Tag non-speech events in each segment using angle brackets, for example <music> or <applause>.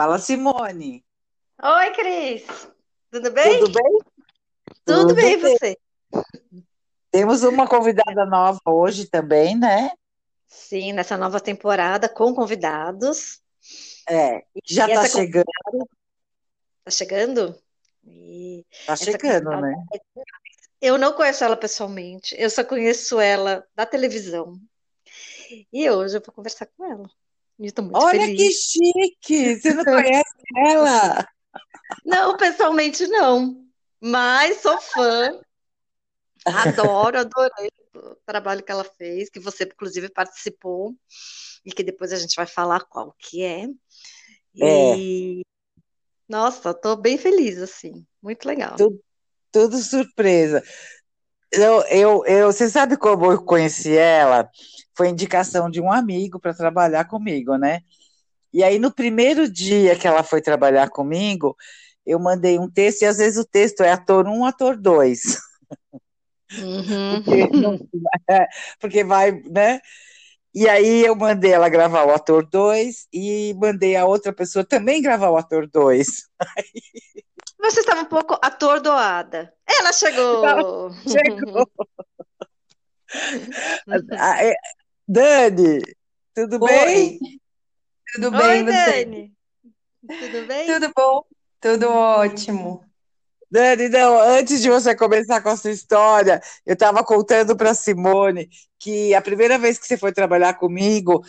Fala, Simone. Oi, Cris. Tudo bem? Tudo bem? Tudo, Tudo bem, bem. você? Temos uma convidada nova hoje também, né? Sim, nessa nova temporada com convidados. É, já E tá essa chegando, Tá chegando? E tá essa chegando, né? eu não conheço ela pessoalmente, eu só conheço ela da televisão. E hoje eu vou conversar com ela. Estou muito Olha que feliz. chique! Você não <laughs> conhece ela? Não, pessoalmente não, mas sou fã, adoro, adorei o trabalho que ela fez, que você inclusive participou, e que depois a gente vai falar qual que é. É, E nossa, estou bem feliz assim, muito legal. tu- tudo surpresa. Eu, eu, eu, você sabe como eu conheci ela? Foi indicação de um amigo para trabalhar comigo, né? E aí, no primeiro dia que ela foi trabalhar comigo, eu mandei um texto, e às vezes o texto é ator um, ator dois, porque, não, Uhum. é, porque vai, né? E aí eu mandei ela gravar o ator 2 e mandei a outra pessoa também gravar o ator 2. <laughs> Você estava um pouco atordoada. Ela chegou. <laughs> Chegou. <laughs> Ah, é, Dani, tudo bem? Oi, tudo Oi, bem você? Dani. Tudo bem? Tudo bom? Tudo ótimo. Dani, não, antes de você começar com a sua história, eu estava contando para Simone que a primeira vez que você foi trabalhar comigo,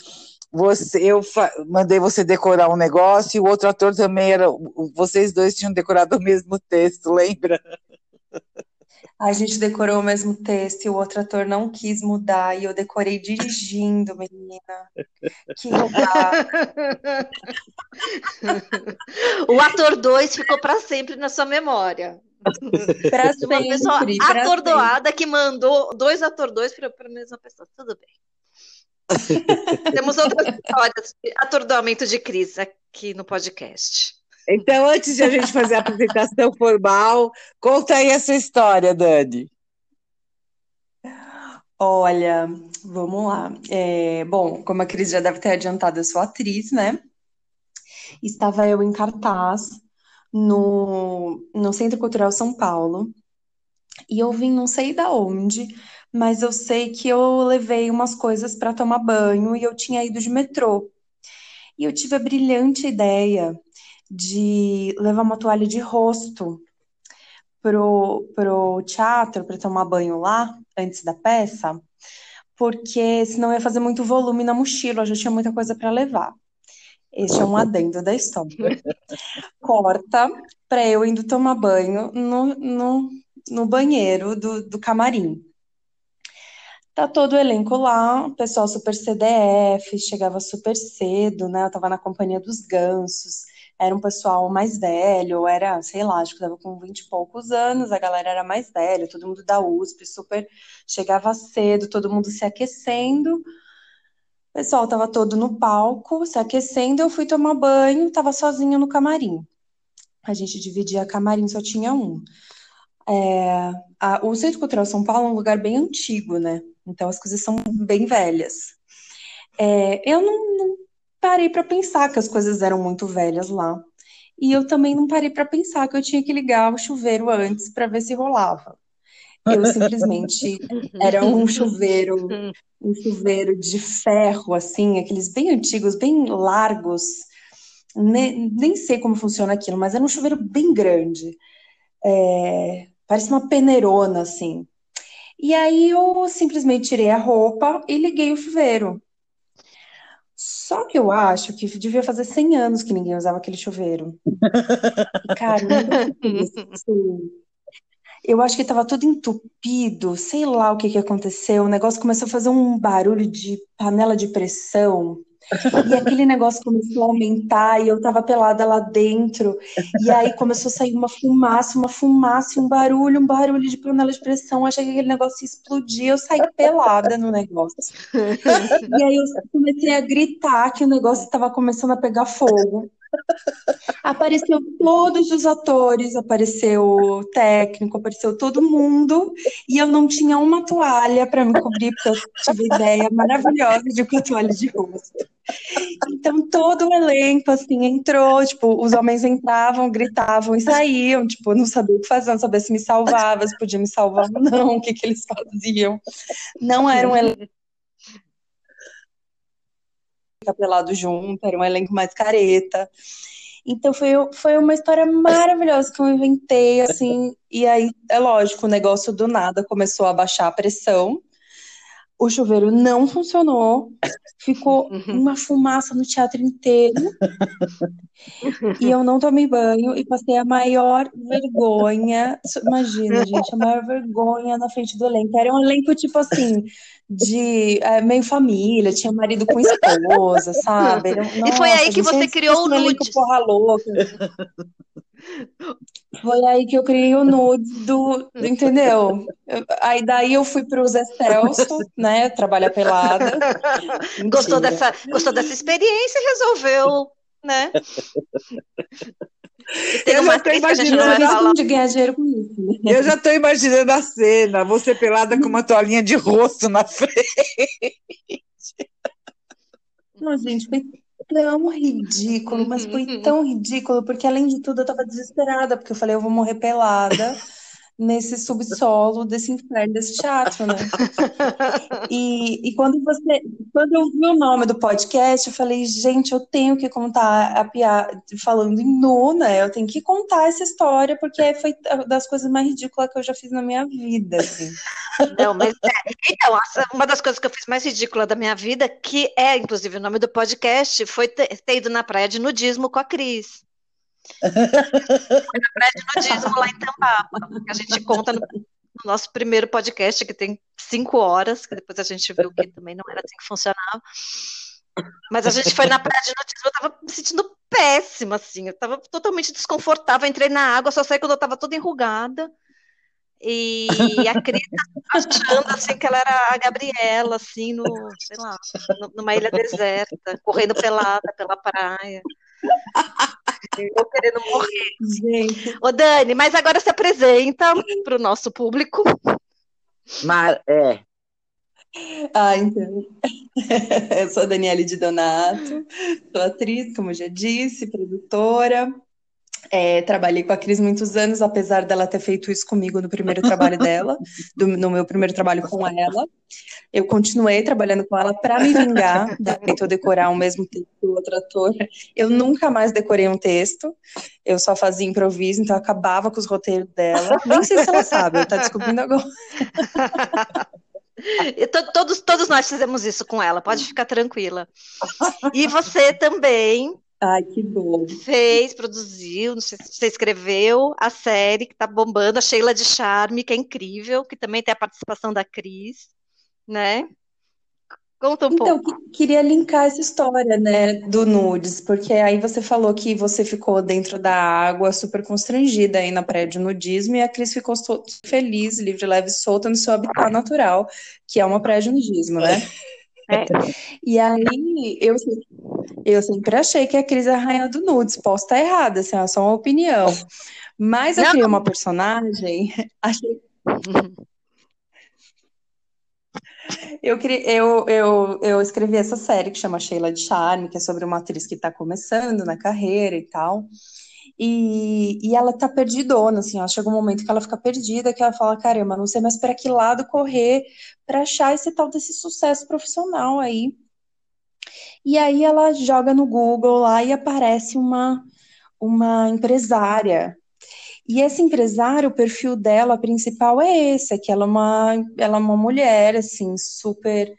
você, eu mandei você decorar um negócio e o outro ator também era. Vocês dois tinham decorado <laughs> o mesmo texto, lembra? A gente decorou o mesmo texto e o outro ator não quis mudar e eu decorei dirigindo, menina. Que legal. <laughs> O ator 2 ficou para sempre na sua memória. Para De uma pessoa sempre, sempre. atordoada que mandou dois ator 2 para a mesma pessoa. Tudo bem. <laughs> Temos outras histórias de atordoamento de Cris aqui no podcast. Então, antes de a gente fazer a apresentação formal, conta aí a sua história, Dani. Olha, vamos lá. É, bom, como a Cris já deve ter adiantado, eu sou atriz, né? Estava eu em cartaz no, no Centro Cultural São Paulo. E eu vim não sei da onde, mas eu sei que eu levei umas coisas para tomar banho e eu tinha ido de metrô. E eu tive a brilhante ideia de levar uma toalha de rosto pro, pro teatro para tomar banho lá antes da peça, porque senão ia fazer muito volume na mochila, eu já tinha muita coisa para levar. Este é um adendo da história. <laughs> Corta para eu indo tomar banho no, no, no banheiro do, do camarim. Tá todo o elenco lá, pessoal super CDF, chegava super cedo, né? Eu tava na companhia dos gansos, era um pessoal mais velho, era, sei lá, acho que tava com 20 e poucos anos, a galera era mais velha, todo mundo da USP, super chegava cedo, todo mundo se aquecendo. O pessoal tava todo no palco, se aquecendo, eu fui tomar banho, tava sozinha no camarim. A gente dividia camarim, só tinha um. É, a- o Centro Cultural São Paulo é um lugar bem antigo, né? Então as coisas são bem velhas. É, eu não, não parei para pensar que as coisas eram muito velhas lá. E eu também não parei para pensar que eu tinha que ligar o chuveiro antes para ver se rolava. Eu simplesmente <laughs> era um chuveiro, um chuveiro de ferro, assim, aqueles bem antigos, bem largos. Ne- nem sei como funciona aquilo, mas era um chuveiro bem grande. É, parece uma peneirona, assim. E aí eu simplesmente tirei a roupa e liguei o chuveiro. Só que eu acho que devia fazer 100 anos que ninguém usava aquele chuveiro. E, cara. Eu <laughs> acho que estava tudo entupido, sei lá o que que aconteceu. O negócio começou a fazer um barulho de panela de pressão. E aquele negócio começou a aumentar e eu tava pelada lá dentro. E aí começou a sair uma fumaça, uma fumaça, um barulho, um barulho de panela de pressão. Achei que aquele negócio ia explodir. Eu saí pelada no negócio. <laughs> E aí eu comecei a gritar que o negócio estava começando a pegar fogo. Apareceu todos os atores, apareceu o técnico, apareceu todo mundo, e eu não tinha uma toalha para me cobrir, porque eu tive ideia maravilhosa de uma toalha de rosto. Então todo o elenco assim entrou, tipo, os homens entravam, gritavam e saíam, tipo, não sabia o que fazer, não sabia se me salvava, se podia me salvar ou não, o que que eles faziam. Não era um elenco pelado junto, era um elenco mais careta. Então foi, foi uma história maravilhosa que eu inventei, assim, e aí, é lógico, o negócio do nada começou a baixar a pressão, o chuveiro não funcionou, ficou <laughs> uma fumaça no teatro inteiro. e eu não tomei banho e passei a maior vergonha. Imagina, <laughs> gente, a maior vergonha na frente do elenco. Era um elenco, tipo assim, de é, meio família, tinha marido com esposa, sabe? Nossa, e foi aí que você criou o nude. Porra louca. Foi aí que eu criei o nude do, do entendeu? aí daí eu fui para os Zé Celso, né, trabalhar pelada. Gostou dessa, gostou dessa experiência e resolveu, né? E tem eu uma já imaginando de ganhar dinheiro com isso. Eu já estou imaginando a cena, você pelada com uma toalhinha de rosto na <laughs> frente. Não, gente, foi tão ridículo, mas foi tão ridículo, porque além de tudo eu tava desesperada, porque eu falei, eu vou morrer pelada nesse subsolo desse inferno desse teatro, né? E, e quando você, quando eu vi o nome do podcast, eu falei, gente, eu tenho que contar a piada falando em nu, né? Eu tenho que contar essa história porque foi das coisas mais ridículas que eu já fiz na minha vida, assim. Não, mas é, então, uma das coisas que eu fiz mais ridícula da minha vida, que é inclusive o nome do podcast, foi ter, ter ido na praia de nudismo com a Cris. Foi na praia de nudismo lá em Tambapa, que a gente conta no, no, nosso primeiro podcast, que tem cinco horas, que depois a gente viu que também não era assim que funcionava. Mas a gente foi na praia de nudismo, eu tava me sentindo péssima, assim, eu tava totalmente desconfortável, entrei na água, só saí quando eu tava toda enrugada. E a Cris achando assim que ela era a Gabriela, assim, no, sei lá, numa ilha deserta, correndo pelada pela praia. Eu querendo morrer. Gente. Ô, Dani, mas agora se apresenta para o nosso público. Mar, é. Ah, então. <laughs> Eu sou a Daniele de Donato, sou atriz, como já disse, produtora. É, trabalhei com a Cris muitos anos, apesar dela ter feito isso comigo no primeiro trabalho <laughs> dela, do, no meu primeiro trabalho com ela. Eu continuei trabalhando com ela para me vingar, tentou decorar o mesmo texto do outro ator. Eu nunca mais decorei um texto, eu só fazia improviso, então eu acabava com os roteiros dela. Nem sei se ela sabe, ela está descobrindo agora. todos, todos nós fizemos isso com ela, pode ficar tranquila. E você também Ai, que bom. Fez, produziu, não sei se você escreveu a série que tá bombando, a Sheila de Charme, que é incrível, que também tem a participação da Cris, né? Conta um então, pouco. queria linkar essa história, né, do nudes, porque aí você falou que você ficou dentro da água, super constrangida aí na praia de nudismo, e a Cris ficou feliz, livre, leve, solta no seu habitat natural, que é uma praia de nudismo, né? É. <laughs> E aí, eu, eu sempre achei que a Cris é a rainha do nudes. Posso estar errada, assim, é só uma opinião. Mas eu Não. criei uma personagem, <laughs> achei... Eu, eu, eu, eu escrevi essa série que chama Sheila de Charme, que é sobre uma atriz que está começando na carreira e tal. E, e ela tá perdidona, assim, ela chega um momento que ela fica perdida, que ela fala, caramba, não sei mais para que lado correr para achar esse tal desse sucesso profissional aí. E aí ela joga no Google lá e aparece uma, uma empresária. E essa empresária, o perfil dela principal é esse, é que ela é uma, ela é uma mulher, assim, super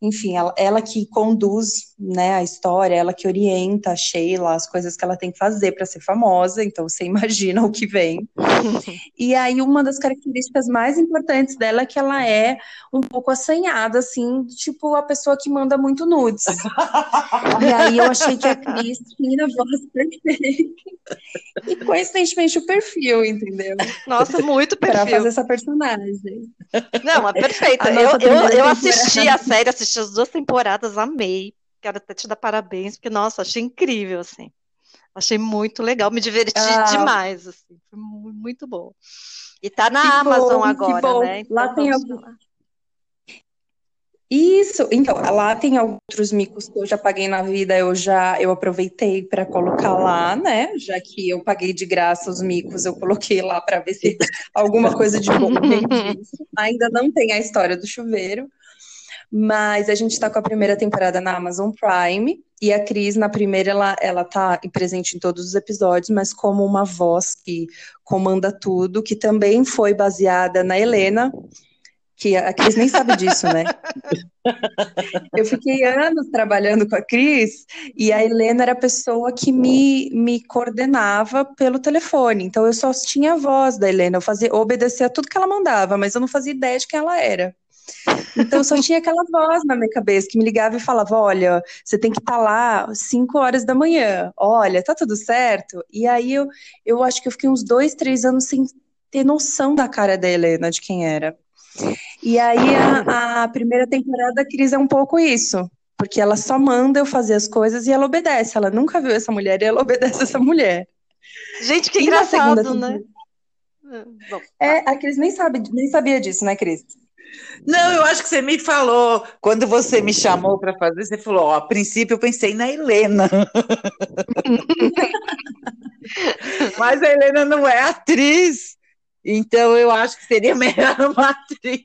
enfim, ela, ela, que conduz né, a história, ela que orienta a Sheila, as coisas que ela tem que fazer para ser famosa, então você <laughs> imagina o que vem. <laughs> e aí, uma das características mais importantes dela é que ela é um pouco assanhada, assim, tipo a pessoa que manda muito nudes. <laughs> e aí eu achei que a Cris tinha a voz perfeita. E coincidentemente o perfil, entendeu? Nossa, muito perfil. Para fazer essa personagem. Não, é perfeita. Eu, eu, eu assisti a série, assisti as duas temporadas, amei. Quero até te dar parabéns, porque, nossa, achei incrível, assim. Achei muito legal, me diverti ah. demais, assim, foi muito bom. E tá na que Amazon bom, agora, né? Então, lá tem algum... Isso, então, lá tem outros micos que eu já paguei na vida, eu já eu aproveitei para colocar lá, né? Já que eu paguei de graça os micos, eu coloquei lá para ver se <laughs> alguma coisa de bom disso. Ainda não tem a história do chuveiro, mas a gente está com a primeira temporada na Amazon Prime e a Cris na primeira ela ela tá presente em todos os episódios, mas como uma voz que comanda tudo, que também foi baseada na Helena que a Cris nem sabe disso, né? Eu fiquei anos trabalhando com a Cris e a Helena era a pessoa que me, me coordenava pelo telefone. Então eu só tinha a voz da Helena, eu fazia, eu obedecia tudo que ela mandava, mas eu não fazia ideia de quem ela era. Então só tinha aquela voz na minha cabeça que me ligava e falava: Olha, você tem que estar tá lá 5 horas da manhã, olha, tá tudo certo. E aí eu, eu acho que eu fiquei uns dois, três anos sem ter noção da cara da Helena, de quem era. E aí a, a primeira temporada da Cris é um pouco isso. Porque ela só manda eu fazer as coisas e ela obedece. Ela nunca viu essa mulher e ela obedece essa mulher. Gente, que e engraçado, né? Bom, é, a Cris nem, sabe, nem sabia disso, né, Cris? Não, eu acho que você me falou, quando você me chamou para fazer, você falou, ó, a princípio eu pensei na Helena. <laughs> Mas a Helena não é atriz. Então eu acho que seria <laughs> melhor uma atriz.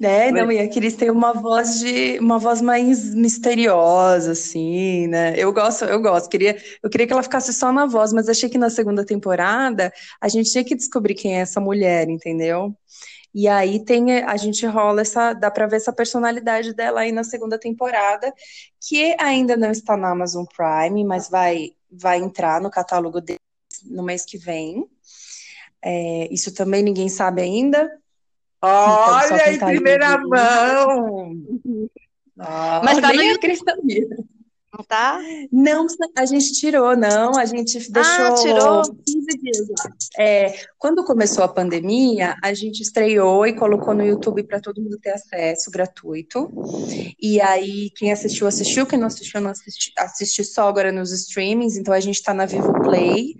Né, não, e a Cris tem uma voz de uma voz mais misteriosa, assim, né? Eu gosto, eu gosto. Queria, eu queria que ela ficasse só na voz, mas achei que na segunda temporada a gente tinha que descobrir quem é essa mulher, entendeu? E aí tem a gente rola essa, dá para ver essa personalidade dela aí na segunda temporada, que ainda não está na Amazon Prime, mas vai vai entrar no catálogo dele no mês que vem. É, isso também ninguém sabe ainda. Olha, então, em primeira mão! Ah, Mas tá no YouTube. Não tá? Não, a gente tirou, não. A gente deixou ah, tirou. 15 dias lá. É, quando começou a pandemia, a gente estreou e colocou no YouTube para todo mundo ter acesso gratuito. E aí, quem assistiu, assistiu. Quem não assistiu, não assistiu. Assiste só agora nos streamings. Então, a gente está na Vivo Play.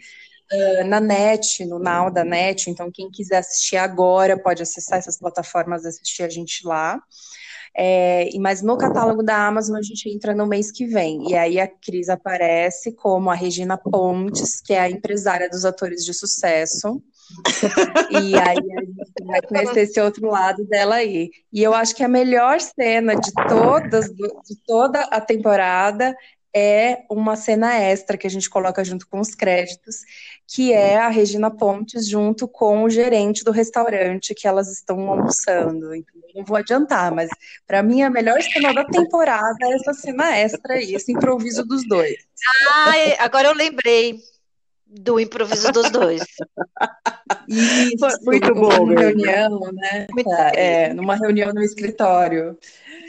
Uh, na net, no Now da net, então quem quiser assistir agora pode acessar essas plataformas e assistir a gente lá. É, mas no catálogo da Amazon a gente entra no mês que vem. E aí a Cris aparece como a Regina Pontes, que é a empresária dos atores de sucesso. <laughs> e aí a gente vai conhecer esse outro lado dela aí. E eu acho que a melhor cena de todas, de toda a temporada é uma cena extra que a gente coloca junto com os créditos, que é a Regina Pontes junto com o gerente do restaurante que elas estão almoçando. Então, não vou adiantar, mas para mim a melhor cena da temporada é essa cena extra aí, esse improviso dos dois. Ah, agora eu lembrei do improviso dos dois. <laughs> Isso, muito bom. Numa reunião, né? É, numa reunião no escritório.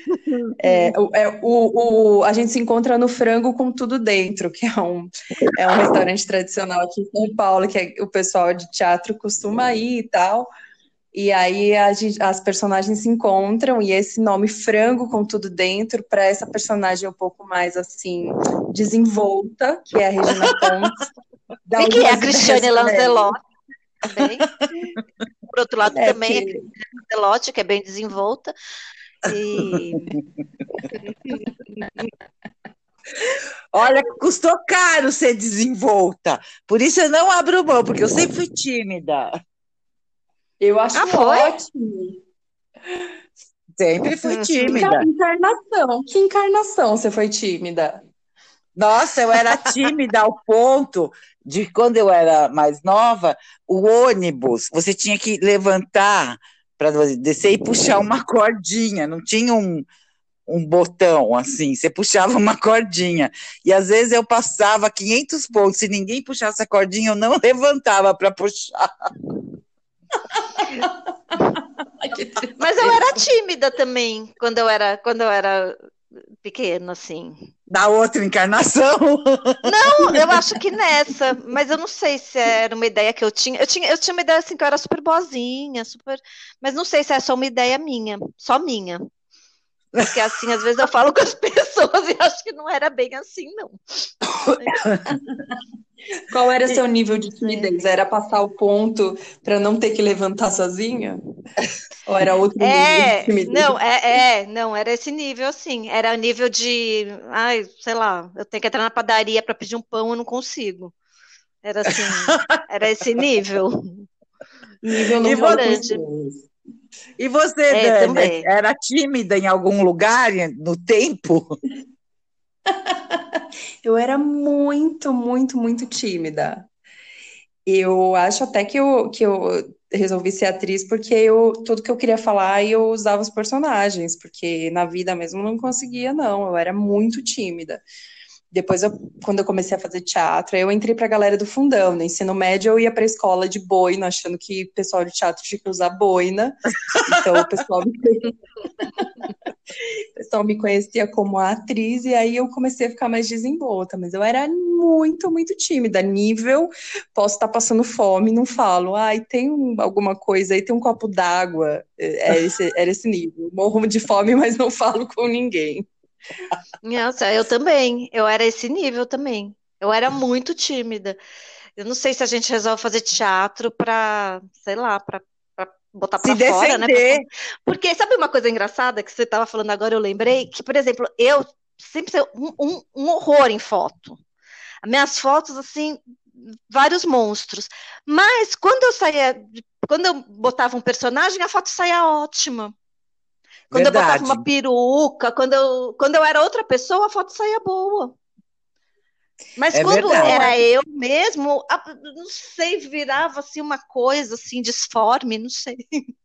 <laughs> É, é, o, o, a gente se encontra no Frango com Tudo Dentro, que é um, é um restaurante tradicional aqui em São Paulo, que é, o pessoal de teatro costuma ir e tal. E aí gente, as personagens se encontram e esse nome Frango com Tudo Dentro, para essa personagem um pouco mais assim, desenvolta, que é a Regina <laughs> Pontes. e que é a Cristiane Lanzelotti também. <laughs> Por outro lado, é, também que... a Cristiane Lanzelotti, que é bem desenvolta. Olha, custou caro ser desenvolta. Por isso eu não abro mão, porque eu sempre fui tímida. Eu acho ah, ótimo. Sempre fui uhum. tímida. Que encarnação. Que encarnação você foi tímida? Nossa, eu era tímida ao ponto de quando eu era mais nova, o ônibus, você tinha que levantar para descer e puxar uma <laughs> cordinha, não tinha um, um botão assim, você puxava uma cordinha. E às vezes eu passava 500 pontos, se ninguém puxasse a cordinha, eu não <laughs> levantava para puxar. <laughs> Mas eu era tímida também quando eu era quando eu era pequeno, assim. Da outra encarnação? <laughs> Não, eu acho que nessa, mas eu não sei se era uma ideia que eu tinha. Eu tinha, eu tinha uma ideia assim que eu era super boazinha, super. Mas não sei se é só uma ideia minha, só minha. Porque assim, às vezes eu falo com as <laughs> pessoas e acho que não era bem assim, não. Qual era seu nível de timidez? Era passar o ponto para não ter que levantar sozinha? Ou era outro nível É, de timidez? não, é, é, não, era esse nível, assim. Era o nível de, ai, sei lá, eu tenho que entrar na padaria para pedir um pão, eu não consigo. Era assim, <laughs> era esse nível. Nível não E E você, É, Dani, também. era tímida em algum lugar no tempo? <laughs> Eu era muito, muito, muito tímida. Eu acho até que eu, que eu resolvi ser atriz porque eu, tudo que eu queria falar eu usava os personagens, porque na vida mesmo eu não conseguia, não. Eu era muito tímida. Depois, eu- quando eu comecei a fazer teatro, eu entrei pra galera do fundão. No ensino médio, eu ia pra escola de boina, achando que o pessoal de teatro tinha que usar boina. Então, o pessoal me <laughs> o pessoal me conhecia como a atriz, e aí eu comecei a ficar mais desenvolta, mas eu era muito, muito tímida, nível, posso estar passando fome, não falo, ai, tem um- alguma coisa aí, tem um copo d'água, é, é esse, era esse nível, morro de fome, mas não falo com ninguém. Nossa, eu também. Eu era esse nível também. Eu era muito tímida. Eu não sei se a gente resolve fazer teatro para, sei lá, para botar para fora, né? Porque sabe uma coisa engraçada que você estava falando agora, eu lembrei que, por exemplo, eu sempre fui um, um- um horror em foto. As minhas fotos, assim, vários monstros. Mas quando eu saía, quando eu botava um personagem, a foto saía ótima. Quando eu botava Verdade. uma peruca, quando eu, quando eu era outra pessoa, a foto saía boa. Mas É quando verdade. era eu mesmo, não sei, virava assim uma coisa assim disforme, não sei. <laughs>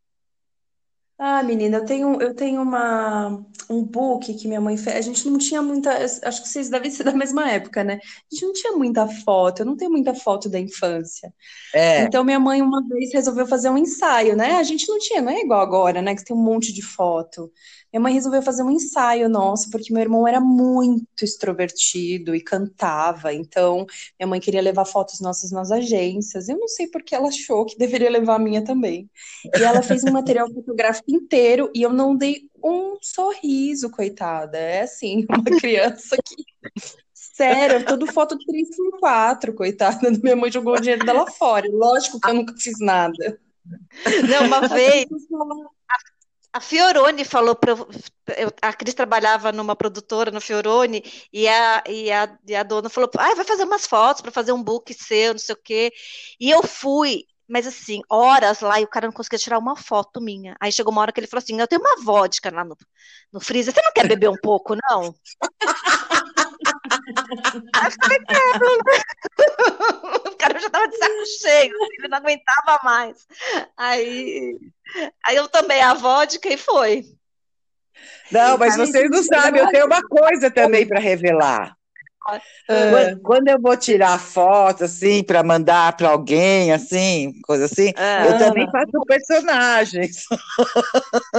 Ah, menina, eu tenho, eu tenho uma, um book que minha mãe fez. A gente não tinha muita. Acho que vocês devem ser <laughs> da mesma época, né? A gente não tinha muita foto, eu não tenho muita foto da infância. É, Então, minha mãe uma vez resolveu fazer um ensaio, né? A gente não tinha, não é igual agora, né? Que tem um monte de foto. Minha mãe resolveu fazer um ensaio nosso, porque meu irmão era muito extrovertido e cantava. Então, minha mãe queria levar fotos nossas nas agências. Eu não sei porque ela achou que deveria levar a minha também. E ela fez um material fotográfico inteiro e eu não dei um sorriso, coitada. É assim, <laughs> uma criança que. Sério, tudo foto 3x4, coitada. Minha mãe jogou o dinheiro dela fora. Lógico que eu nunca fiz nada. Não, uma vez a Fiorone falou para a Cris trabalhava numa produtora no Fiorone e a, e a, e a dona falou, ah, vai fazer umas fotos para fazer um book seu, não sei o quê. E eu fui, mas assim, horas lá e o cara não conseguia tirar uma foto minha. Aí chegou uma hora que ele falou assim, eu tenho uma vodka lá no, no freezer, você não quer beber um pouco, não? Aí eu falei, quero, né? <laughs> O cara já tava de saco cheio, assim, ele não aguentava mais. Aí, aí eu tomei a vodka e foi. Não, mas vocês não sabem, eu tenho uma coisa também para revelar. Ah, Quando, quando eu vou tirar foto, assim, para mandar para alguém, assim, coisa assim, Ah. eu também faço personagens.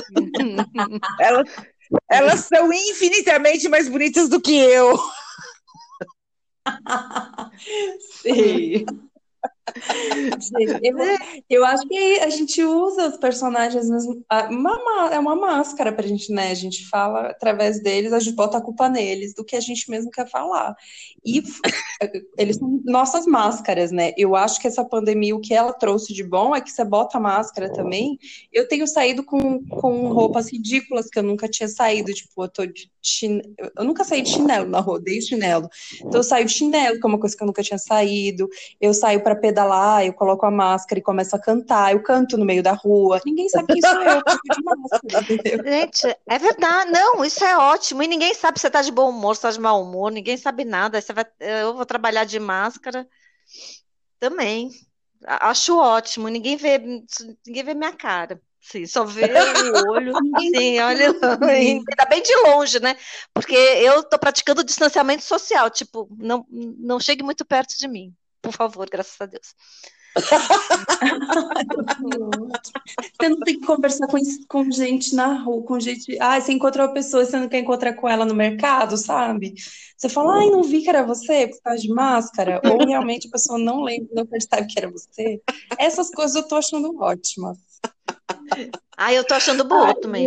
<laughs> Elas, elas são infinitamente mais bonitas do que eu. Sei. Eu, eu acho que a gente usa os personagens mesmo. uma é uma máscara pra gente, né? A gente fala através deles, a gente bota a culpa neles do que a gente mesmo quer falar. E f- eles são nossas máscaras, né? Eu acho que essa pandemia, o que ela trouxe de bom é que você bota a máscara também. Eu tenho saído com, com roupas ridículas que eu nunca tinha saído. Tipo, eu tô de chin... Eu nunca saí de chinelo na rua, odeio chinelo. Então eu saio de chinelo, que é uma coisa que eu nunca tinha saído. Eu saio para pedalar, eu coloco a máscara e começo a cantar. Eu canto no meio da rua. Ninguém sabe quem sou eu, porque tô de máscara, entendeu? Gente, é verdade. Não, isso é ótimo. E ninguém sabe se você tá de bom humor, se tá de mau humor, ninguém sabe nada. Você vai, eu vou trabalhar de máscara também. Acho ótimo. Ninguém vê, ninguém vê minha cara. Sim, só vê o olho. Sim, olha. Ainda bem de longe, né? Porque eu tô praticando distanciamento social. Tipo, não, não chegue muito perto de mim. Por favor, graças a Deus. <laughs> Você não tem que conversar com, com gente na rua, com gente. Ah, você encontrou uma pessoa e você não quer encontrar com ela no mercado, sabe? Você fala, ai, não vi que era você, porque tava de máscara. <laughs> Ou realmente a pessoa não lembra, não percebe que era você. Essas coisas eu tô achando ótimas. Ah, eu tô achando boa também.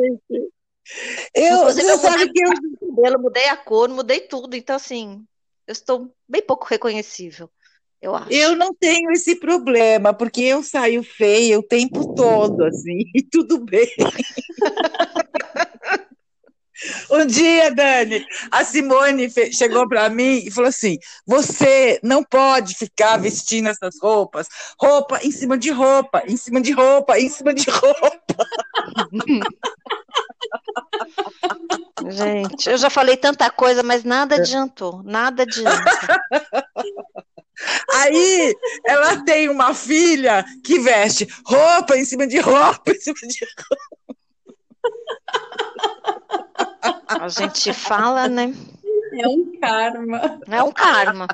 Eu, Inclusive, você eu sabe mudei que eu, mudei a cor, mudei tudo. Então, assim, eu estou bem pouco reconhecível, eu acho. eu não tenho esse problema, porque eu saio feia o tempo todo, assim, <laughs> e tudo bem. <laughs> Um dia, Dani, a Simone chegou para mim e falou assim: Você não pode ficar vestindo essas roupas, roupa em cima de roupa, em cima de roupa, em cima de roupa. <laughs> Gente, eu já falei tanta coisa, mas nada adiantou, nada adianta. Aí ela tem uma filha que veste roupa em cima de roupa, em cima de A gente fala, né? É um karma. É um karma.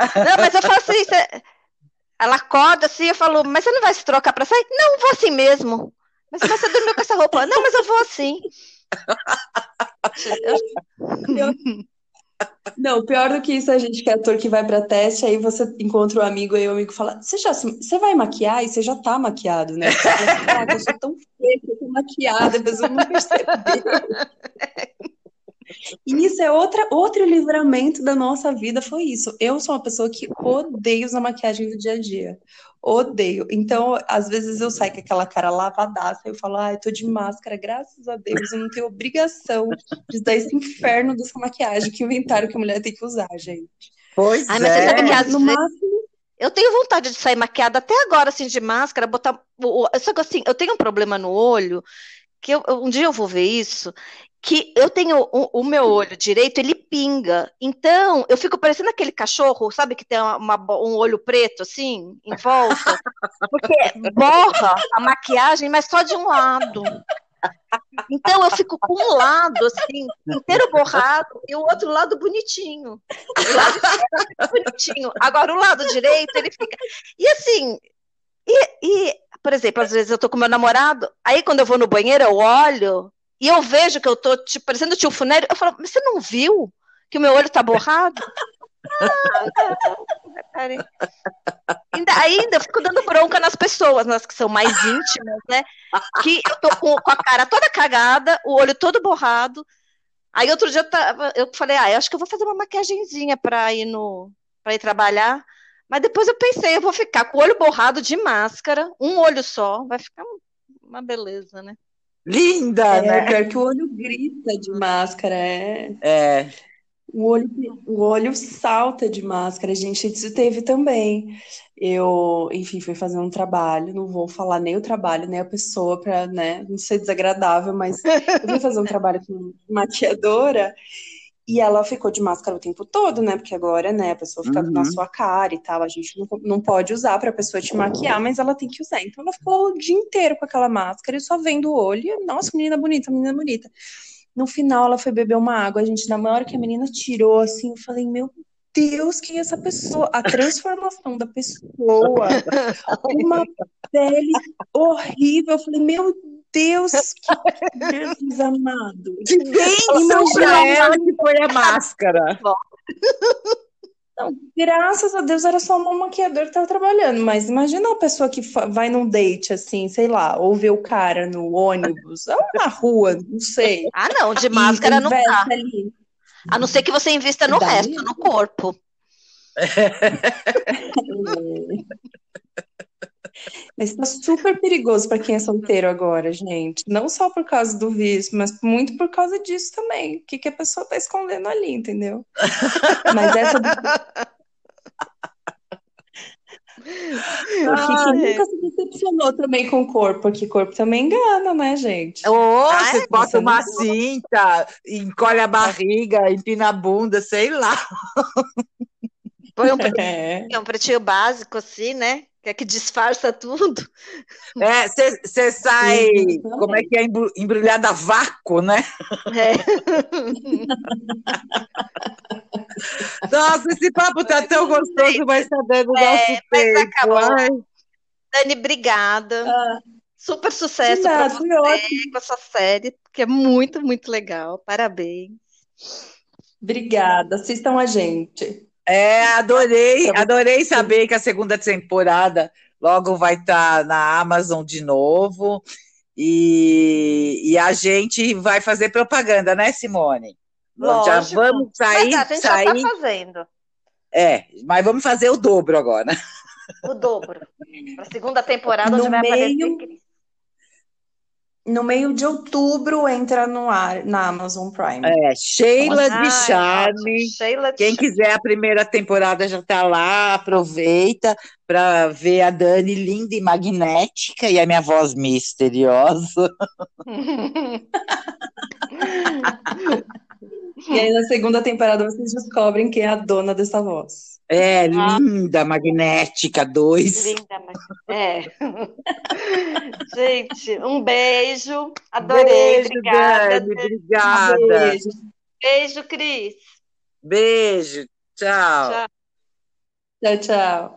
Não, mas eu falo assim, você- ela acorda assim, eu falo, mas você não vai se trocar pra sair? Não, vou assim mesmo. Mas você dormiu com essa roupa? Não, mas eu vou assim. Eu- Não, pior do que isso, a gente que é ator que vai pra teste, aí você encontra um amigo e o amigo fala: Você já você vai maquiar? E você já tá maquiado, né? Você fala assim, Caraca, eu sou tão feia eu tô maquiada, a pessoa não percebeu. E isso é outra, outro livramento da nossa vida, foi isso. Eu sou uma pessoa que odeio usar maquiagem do dia a dia. Odeio. Então, às vezes eu saio com aquela cara lavadaça eu falo, ai, tô de máscara, graças a Deus, eu não tenho obrigação de dar esse inferno dessa maquiagem que inventaram que a mulher tem que usar, gente. Pois Ai, mas você é. sabe que às No vezes máximo, eu tenho vontade de sair maquiada até agora, assim, de máscara, botar. Só que assim, eu tenho um problema no olho, que eu- eu- um dia eu vou ver isso, que eu tenho o, o meu olho direito, ele pinga. Então, eu fico parecendo aquele cachorro, sabe, que tem uma- um olho preto, assim, em volta, <laughs> porque borra a maquiagem, mas só de um lado. Então, eu fico com um lado, assim, inteiro borrado, e o outro lado bonitinho. O lado bonitinho. Agora, o lado direito, ele fica. E assim, e, e, por exemplo, às vezes eu tô com meu namorado, aí quando eu vou no banheiro, eu olho e eu vejo que eu tô tipo, parecendo o tio Funério, eu falo, mas você não viu que o meu olho tá borrado? Ah. <laughs> Ainda, ainda fico dando bronca nas pessoas, nas que são mais íntimas, né? Que eu tô com, com a cara toda cagada, o olho todo borrado. Aí outro dia eu, tava, eu falei, ah, eu acho que eu vou fazer uma maquiagenzinha pra ir no, para ir trabalhar. Mas depois eu pensei, eu vou ficar com o olho borrado de máscara, um olho só, vai ficar uma beleza, né? Linda, é né? pior que o olho grita de máscara, é. É. O olho, o olho salta de máscara, gente, isso teve também. Eu, enfim, fui fazer um trabalho, não vou falar nem o trabalho, nem a pessoa para, né, não ser desagradável, mas eu fui fazer um trabalho com maquiadora e ela ficou de máscara o tempo todo, né? Porque agora, né, a pessoa fica Uhum. na sua cara e tal, a gente não, não pode usar para a pessoa te maquiar, mas ela tem que usar. Então ela ficou o dia inteiro com aquela máscara e só vendo o olho, e, nossa, menina bonita, menina bonita. No final, ela foi beber uma água. A gente, na hora que a menina tirou, assim, eu falei, meu Deus, quem é essa pessoa? A transformação da pessoa, <laughs> uma pele horrível. Eu falei, meu Deus, <laughs> que Jesus amado. Que bênção Imagina ela. que foi a máscara. Não, graças a Deus era só uma maquiadora que tava trabalhando, mas imagina uma pessoa que vai num date, assim, sei lá, ou vê o cara no ônibus, ou na rua, não sei. Ah, não, de máscara não dá. ali. A não ser que você invista no Dá resto, no corpo. <laughs> Mas tá super perigoso para quem é solteiro agora, gente. Não só por causa do vício, mas muito por causa disso também. O que, que a pessoa tá escondendo ali, entendeu? Mas essa. <laughs> Porque quem nunca se decepcionou também com o corpo, porque corpo também engana, né, gente? Oh, Ah, você é? bota você uma não- cinta, encolhe a barriga, empina a bunda, sei lá. <laughs> Põe um, <laughs> pre- É. um pretinho básico assim, né? Que é que disfarça tudo. É, você sai, Exatamente. como é que é, embru- embrulhada a vácuo, né? É. <laughs> Nossa, esse papo tá tão gostoso, mas tá dando o É, nosso mas tempo. acabou. Ai, Dani, obrigada. Ah, Super sucesso para nada, foi ótimo. você com essa série, que é muito, muito legal. Parabéns. Obrigada. Assistam a gente. É, adorei, Pra- adorei saber que a segunda temporada logo vai estar na Amazon de novo. E, e a gente vai fazer propaganda, né, Simone? Lógico. Já vamos sair, Mas a gente sair. já está fazendo É, mas vamos fazer o dobro agora. o dobro. A segunda temporada, No onde vai aparecer meio- Cris. No meio de outubro entra no ar na Amazon Prime. É, Sheila de Ai, Charme. Sheila de Quem Charme. quiser a primeira temporada já está lá, aproveita para ver a Dani linda e magnética e a minha voz misteriosa. <laughs> <laughs> E aí na segunda temporada vocês descobrem quem é a dona dessa voz. É, Ah. linda, magnética, dois. Linda, mas... É. <laughs> Gente, um beijo. Adorei. Beijo, Obrigada. Dani, obrigada. Beijo. Beijo, Cris. Beijo, tchau. Tchau. Tchau, tchau.